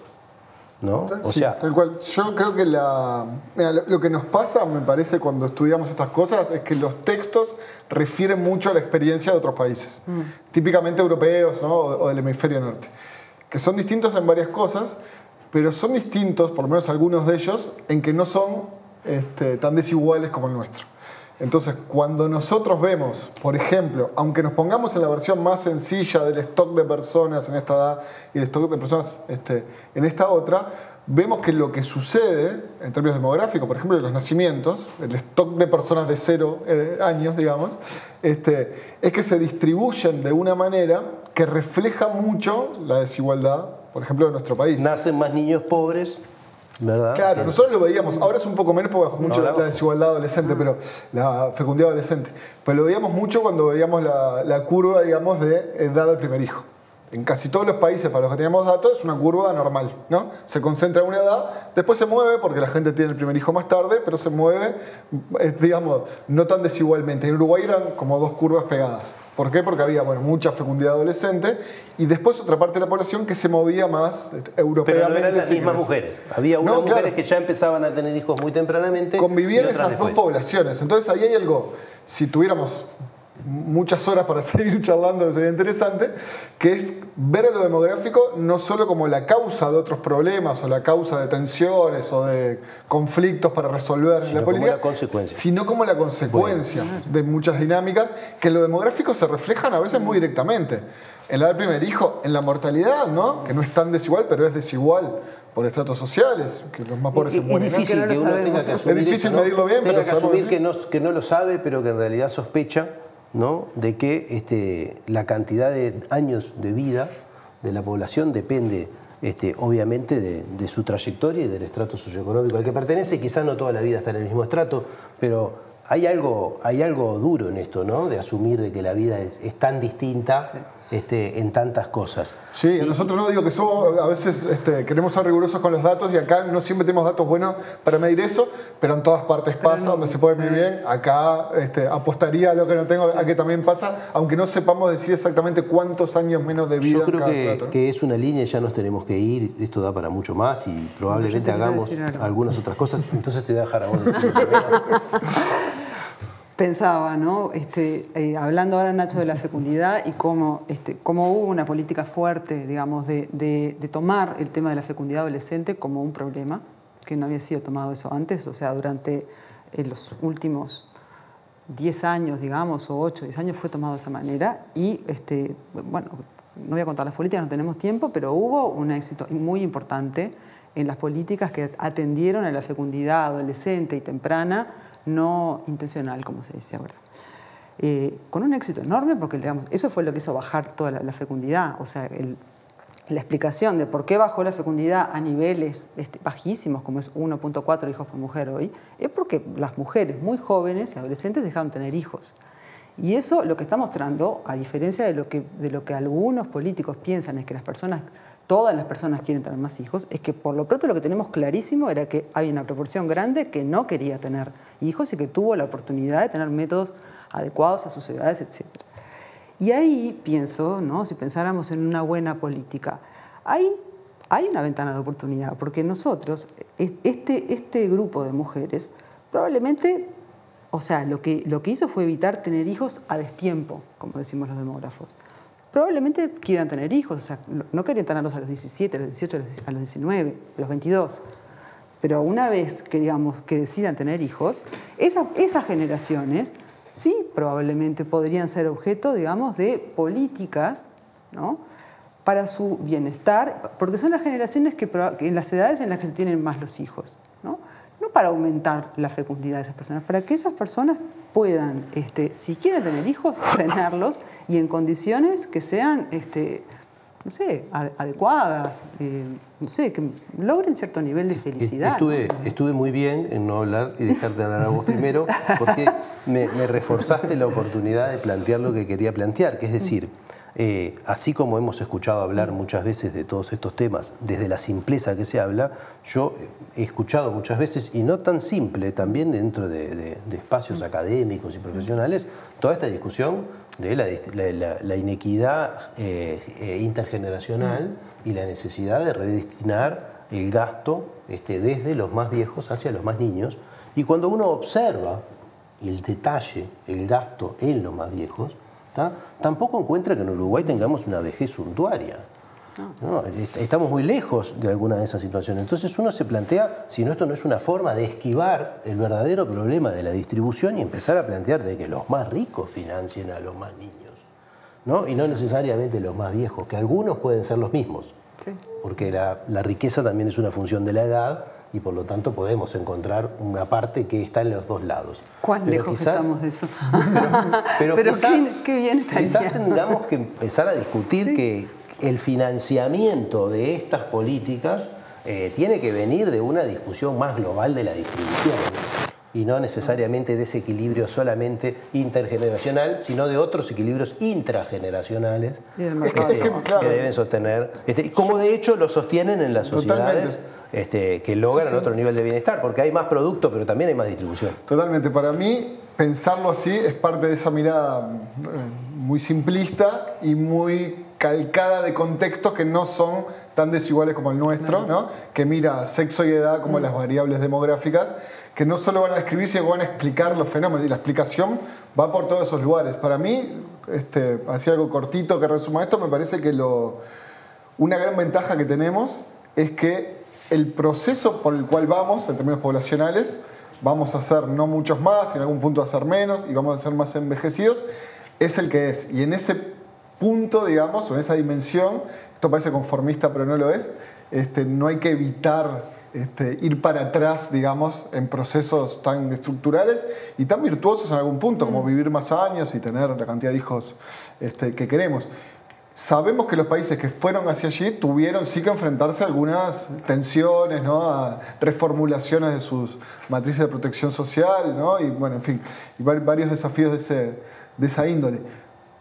¿No? O Sí, sea, tal cual. Yo creo que la, mira, lo, que nos pasa, me parece, cuando estudiamos estas cosas, es que los textos refieren mucho a la experiencia de otros países, típicamente europeos ¿no? o, o del hemisferio norte, que son distintos en varias cosas, pero son distintos, por lo menos algunos de ellos, en que no son este, tan desiguales como el nuestro. Entonces, cuando nosotros vemos, por ejemplo, aunque nos pongamos en la versión más sencilla del stock de personas en esta edad y el stock de personas este, en esta otra, vemos que lo que sucede en términos demográficos, por ejemplo, de los nacimientos, el stock de personas de cero eh, años, digamos, este, es que se distribuyen de una manera que refleja mucho la desigualdad, por ejemplo, de nuestro país. nacen más niños pobres, ¿verdad? Claro, Que- nosotros lo veíamos, ahora es un poco menos porque bajó mucho la, hablamos. la desigualdad adolescente, pero la fecundidad adolescente. Pero lo veíamos mucho cuando veíamos la, la curva, digamos, de edad del primer hijo. En casi todos los países para los que teníamos datos es una curva normal, ¿no? Se concentra en una edad, después se mueve porque la gente tiene el primer hijo más tarde, pero se mueve, eh, digamos, no tan desigualmente. En Uruguay eran como dos curvas pegadas. ¿Por qué? Porque había, bueno, mucha fecundidad adolescente y después otra parte de la población que se movía más este, Pero europeamente. no eran las mismas mujeres. Había unas No, mujeres claro. que ya empezaban a tener hijos muy tempranamente. convivían esas dos poblaciones. Entonces ahí hay algo, si tuviéramos muchas horas para seguir charlando, sería interesante, que es ver a lo demográfico no solo como la causa de otros problemas o la causa de tensiones o de conflictos para resolver en Sino la como política, la consecuencia. sino como la consecuencia de muchas dinámicas que en lo demográfico se reflejan a veces muy directamente. En la del primer hijo, en la mortalidad, ¿no? que no es tan desigual, pero es desigual por estratos sociales, que los más pobres Es, se es mueren antes. difícil que uno tenga que Es asumir difícil eso, medirlo bien, Tenga pero que asumir que- que no, que no lo sabe, pero que en realidad sospecha ¿no? de que este, la cantidad de años de vida de la población depende este, obviamente de, su trayectoria y del estrato socioeconómico al que pertenece. Quizás no toda la vida está en el mismo estrato, pero hay algo, hay algo duro en esto, ¿no? de asumir de que la vida es tan distinta este, en tantas cosas. Sí, nosotros no digo que somos, a veces este, queremos ser rigurosos con los datos y acá no siempre tenemos datos buenos para medir eso, pero en todas partes pasa, donde se puede medir bien. Acá este, apostaría a lo que no tengo, a que también pasa, aunque no sepamos decir exactamente cuántos años menos de vida Yo en creo cada que, que es una línea y ya nos tenemos que ir. Esto da para mucho más y probablemente hagamos decir algunas otras cosas. Entonces te voy a dejar a vos decirlo primero. Pensaba, ¿no? Este, eh, hablando ahora, Nacho, de la fecundidad y cómo, este, cómo hubo una política fuerte, digamos, de, tomar el tema de la fecundidad adolescente como un problema, que no había sido tomado eso antes, o sea, durante eh, los últimos 10 años, digamos, o 8, 10 años fue tomado de esa manera y, este, bueno, no voy a contar las políticas, no tenemos tiempo, pero hubo un éxito muy importante en las políticas que atendieron a la fecundidad adolescente y temprana, no intencional, como se dice ahora. Eh, con un éxito enorme, porque digamos, eso fue lo que hizo bajar toda la, fecundidad, o sea, la explicación de por qué bajó la fecundidad a niveles este, bajísimos, como es 1.4 hijos por mujer hoy, es porque las mujeres muy jóvenes y adolescentes dejaron de tener hijos. Y eso lo que está mostrando, a diferencia de lo que, de lo que algunos políticos piensan, es que las personas, todas las personas quieren tener más hijos, es que por lo pronto lo que tenemos clarísimo era que hay una proporción grande que no quería tener hijos y que tuvo la oportunidad de tener métodos adecuados a sus edades, etc. Y ahí pienso, ¿no? si pensáramos en una buena política, hay, hay una ventana de oportunidad, porque nosotros, es- este, este grupo de mujeres, probablemente, o sea, lo que, lo que hizo fue evitar tener hijos a destiempo, como decimos los demógrafos. Probablemente quieran tener hijos, o sea, no- querían tenerlos a los 17, a los 18, a los- a los 19, a los 22. Pero una vez que, digamos, que decidan tener hijos, esa- esas generaciones sí probablemente podrían ser objeto, digamos, de políticas, ¿no? para su bienestar, porque son las generaciones que en las edades en las que se tienen más los hijos, ¿no? No para aumentar la fecundidad de esas personas, para que esas personas puedan, este, si quieren tener hijos, tenerlos y en condiciones que sean, este, no sé, ade- adecuadas, eh, no sé, que logren cierto nivel de felicidad. Estuve, ¿no? estuve muy bien en no hablar y dejarte hablar a vos primero, porque me, me reforzaste la oportunidad de plantear lo que quería plantear, que es decir, eh, así como hemos escuchado hablar muchas veces de todos estos temas, desde la simpleza que se habla, yo he escuchado muchas veces, y no tan simple, también dentro de, de- de espacios académicos y profesionales, toda esta discusión de la, inequidad eh, eh, intergeneracional y la necesidad de redestinar el gasto este, desde los más viejos hacia los más niños. Y cuando uno observa el detalle, el gasto en los más viejos, ¿tá? tampoco encuentra que en Uruguay tengamos una vejez suntuaria. ¿no? Est- Estamos muy lejos de alguna de esas situaciones. Entonces uno se plantea si no esto no es una forma de esquivar el verdadero problema de la distribución y empezar a plantear de que los más ricos financien a los más niños. ¿no? Y no necesariamente los más viejos, que algunos pueden ser los mismos. Sí. Porque la, la riqueza también es una función de la edad y por lo tanto podemos encontrar una parte que está en los dos lados. ¿Cuán Pero lejos quizás- estamos de eso? pero, Pero quizás, qué, qué bien quizás tengamos que empezar a discutir que el financiamiento de estas políticas eh, tiene que venir de una discusión más global de la distribución y no necesariamente de ese equilibrio solamente intergeneracional, sino de otros equilibrios intrageneracionales Es que- mercado. es que, que claro, deben sostener, este, como de hecho lo sostienen en las Totalmente. Este, que logran otro nivel de bienestar, porque hay más producto, pero también hay más distribución. Totalmente. Para mí, pensarlo así es parte de esa mirada eh, muy simplista y muy calcada de contextos que no son tan desiguales como el nuestro, ¿no? que mira sexo y edad como las variables demográficas, que no solo van a describir, sino que van a explicar los fenómenos. Y la explicación va por todos esos lugares. Para mí, este, así algo cortito que resuma esto, me parece que lo, una gran ventaja que tenemos es que el proceso por el cual vamos, en términos poblacionales, vamos a ser no muchos más, en algún punto a ser menos y vamos a ser más envejecidos, es el que es. Y en ese punto, digamos, o en esa dimensión, esto parece conformista pero no lo es, este, no hay que evitar este, ir para atrás, digamos, en procesos tan estructurales y tan virtuosos en algún punto, como vivir más años y tener la cantidad de hijos este, que queremos. Sabemos que los países que fueron hacia allí tuvieron sí que enfrentarse a algunas tensiones, ¿no? a reformulaciones de sus matrices de protección social, y bueno, en fin, varios desafíos de, de esa índole.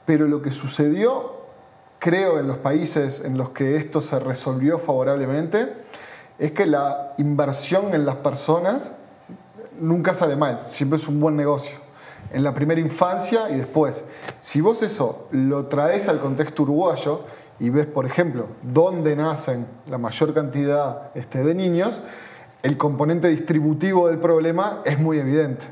Pero lo que sucedió, creo, en los países en los que esto se resolvió favorablemente, es que la inversión en las personas nunca sale mal, siempre es un buen negocio en la primera infancia y después. Si vos eso lo traes al contexto uruguayo y ves, por ejemplo, dónde nacen la mayor cantidad este, de niños, el componente distributivo del problema es muy evidente.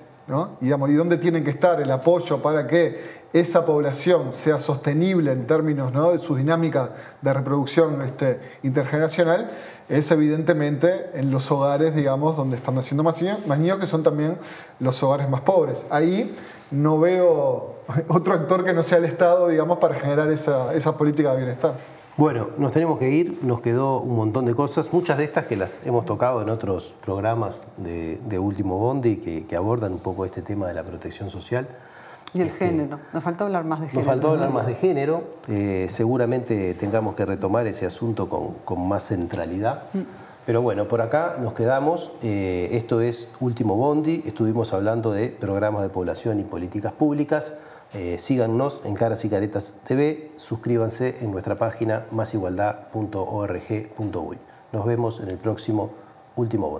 Y, digamos, y dónde tiene que estar el apoyo para que esa población sea sostenible en términos ¿no? de su dinámica de reproducción este, intergeneracional, es evidentemente en los hogares, digamos, donde están naciendo más niños, más niños que son también los hogares más pobres. Ahí no veo otro actor que no sea el Estado, digamos, para generar esa, esa política de bienestar. Bueno, nos tenemos que ir, nos quedó un montón de cosas, muchas de estas que las hemos tocado en otros programas de, Último Bondi que, que abordan un poco este tema de la protección social. Y el este, género, nos faltó hablar más de género. Nos faltó hablar más de género, eh, seguramente tengamos que retomar ese asunto con, más centralidad. Mm. Pero bueno, por acá nos quedamos. Eh, esto es Último Bondi. Estuvimos hablando de programas de población y políticas públicas. Eh, síganos en Caras y Caretas TV. Suscríbanse en nuestra página másigualdad.org.uy. Nos vemos en el próximo Último